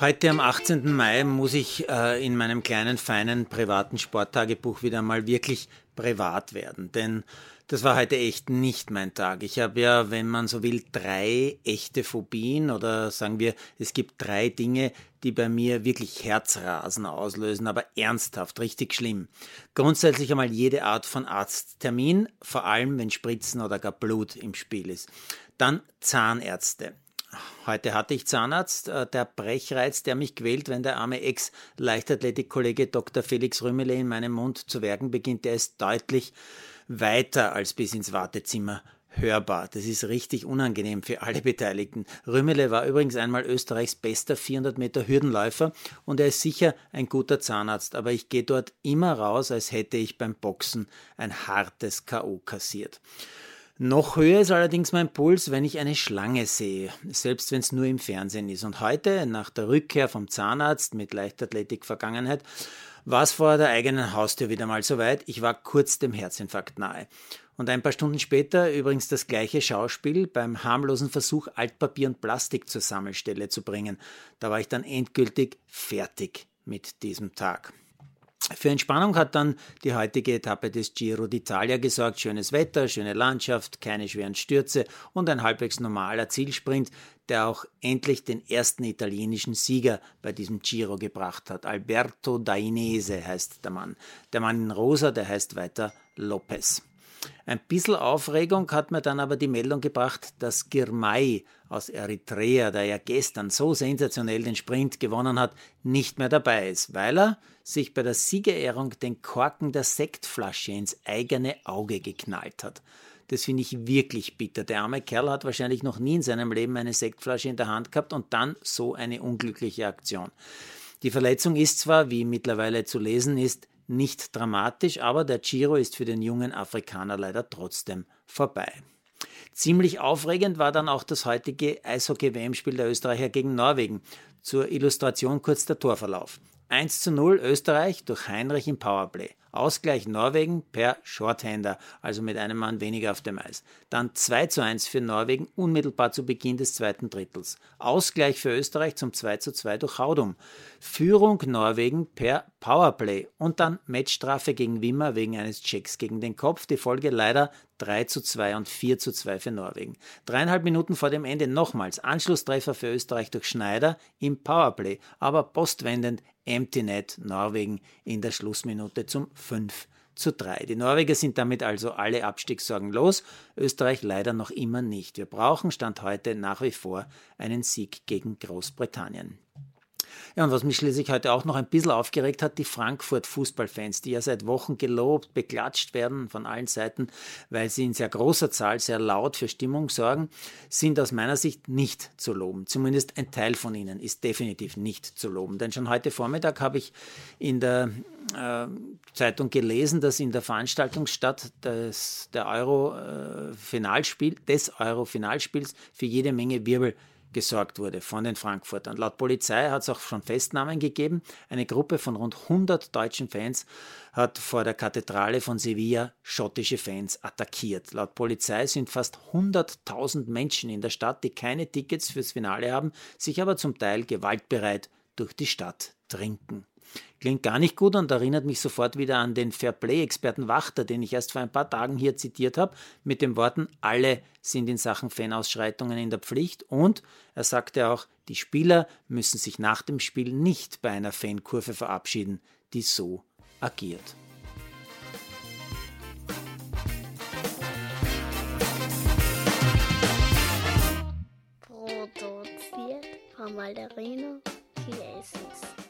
Heute am 18. Mai muss ich äh, in meinem kleinen, feinen, privaten Sporttagebuch wieder mal wirklich privat werden, denn das war heute echt nicht mein Tag. Ich habe ja, wenn man so will, drei echte Phobien oder sagen wir, es gibt drei Dinge, die bei mir wirklich Herzrasen auslösen, aber ernsthaft, richtig schlimm. Grundsätzlich einmal jede Art von Arzttermin, vor allem wenn Spritzen oder gar Blut im Spiel ist. Dann Zahnärzte. Heute hatte ich Zahnarzt. Äh, der Brechreiz, der mich quält, wenn der arme Ex-Leichtathletik-Kollege Dr. Felix Rümmele in meinem Mund zu werken beginnt, der ist deutlich weiter als bis ins Wartezimmer hörbar. Das ist richtig unangenehm für alle Beteiligten. Rümmele war übrigens einmal Österreichs bester 400 Meter Hürdenläufer und er ist sicher ein guter Zahnarzt, aber ich gehe dort immer raus, als hätte ich beim Boxen ein hartes K.O. kassiert. Noch höher ist allerdings mein Puls, wenn ich eine Schlange sehe, selbst wenn es nur im Fernsehen ist. Und heute, nach der Rückkehr vom Zahnarzt mit Leichtathletik-Vergangenheit, war es vor der eigenen Haustür wieder mal so weit. Ich war kurz dem Herzinfarkt nahe. Und ein paar Stunden später übrigens das gleiche Schauspiel beim harmlosen Versuch, Altpapier und Plastik zur Sammelstelle zu bringen. Da war ich dann endgültig fertig mit diesem Tag. Für Entspannung hat dann die heutige Etappe des Giro d'Italia gesorgt. Schönes Wetter, schöne Landschaft, keine schweren Stürze und ein halbwegs normaler Zielsprint, der auch endlich den ersten italienischen Sieger bei diesem Giro gebracht hat. Alberto Dainese heißt der Mann. Der Mann in Rosa, der heißt weiter Lopez. Ein bisschen Aufregung hat mir dann aber die Meldung gebracht, dass Girmay aus Eritrea, der ja gestern so sensationell den Sprint gewonnen hat, nicht mehr dabei ist, weil er sich bei der Siegerehrung den Korken der Sektflasche ins eigene Auge geknallt hat. Das finde ich wirklich bitter. Der arme Kerl hat wahrscheinlich noch nie in seinem Leben eine Sektflasche in der Hand gehabt und dann so eine unglückliche Aktion. Die Verletzung ist zwar, wie mittlerweile zu lesen ist, nicht dramatisch, aber der Giro ist für den jungen Afrikaner leider trotzdem vorbei. Ziemlich aufregend war dann auch das heutige Eishockey-WM-Spiel der Österreicher gegen Norwegen. Zur Illustration kurz der Torverlauf. 1 zu 0 Österreich durch Heinrich im Powerplay. Ausgleich Norwegen per Shorthander, also mit einem Mann weniger auf dem Eis. Dann 2 zu 1 für Norwegen unmittelbar zu Beginn des zweiten Drittels. Ausgleich für Österreich zum 2 zu 2 durch Haudum. Führung Norwegen per Powerplay und dann Matchstrafe gegen Wimmer wegen eines Checks gegen den Kopf. Die Folge leider 3 zu 2 und 4 zu 2 für Norwegen. Dreieinhalb Minuten vor dem Ende nochmals Anschlusstreffer für Österreich durch Schneider im Powerplay, aber postwendend Empty Net Norwegen in der Schlussminute zum 5 zu 3. Die Norweger sind damit also alle Abstiegssorgen los, Österreich leider noch immer nicht. Wir brauchen Stand heute nach wie vor einen Sieg gegen Großbritannien. Ja, und was mich schließlich heute auch noch ein bisschen aufgeregt hat, die Frankfurt-Fußballfans, die ja seit Wochen gelobt, beklatscht werden von allen Seiten, weil sie in sehr großer Zahl sehr laut für Stimmung sorgen, sind aus meiner Sicht nicht zu loben. Zumindest ein Teil von ihnen ist definitiv nicht zu loben. Denn schon heute Vormittag habe ich in der äh, Zeitung gelesen, dass in der Veranstaltungsstadt des, der Euro-Finalspiel, äh, des Euro-Finalspiels für jede Menge Wirbel gesorgt wurde von den Frankfurtern. Laut Polizei hat es auch schon Festnahmen gegeben. Eine Gruppe von rund 100 deutschen Fans hat vor der Kathedrale von Sevilla schottische Fans attackiert. Laut Polizei sind fast 100.000 Menschen in der Stadt, die keine Tickets fürs Finale haben, sich aber zum Teil gewaltbereit durch die Stadt trinken. Klingt gar nicht gut und erinnert mich sofort wieder an den Fairplay-Experten Wachter, den ich erst vor ein paar Tagen hier zitiert habe, mit den Worten, alle sind in Sachen Fanausschreitungen in der Pflicht und er sagte auch, die Spieler müssen sich nach dem Spiel nicht bei einer Fankurve verabschieden, die so agiert. Produziert von Malderino Chiesens.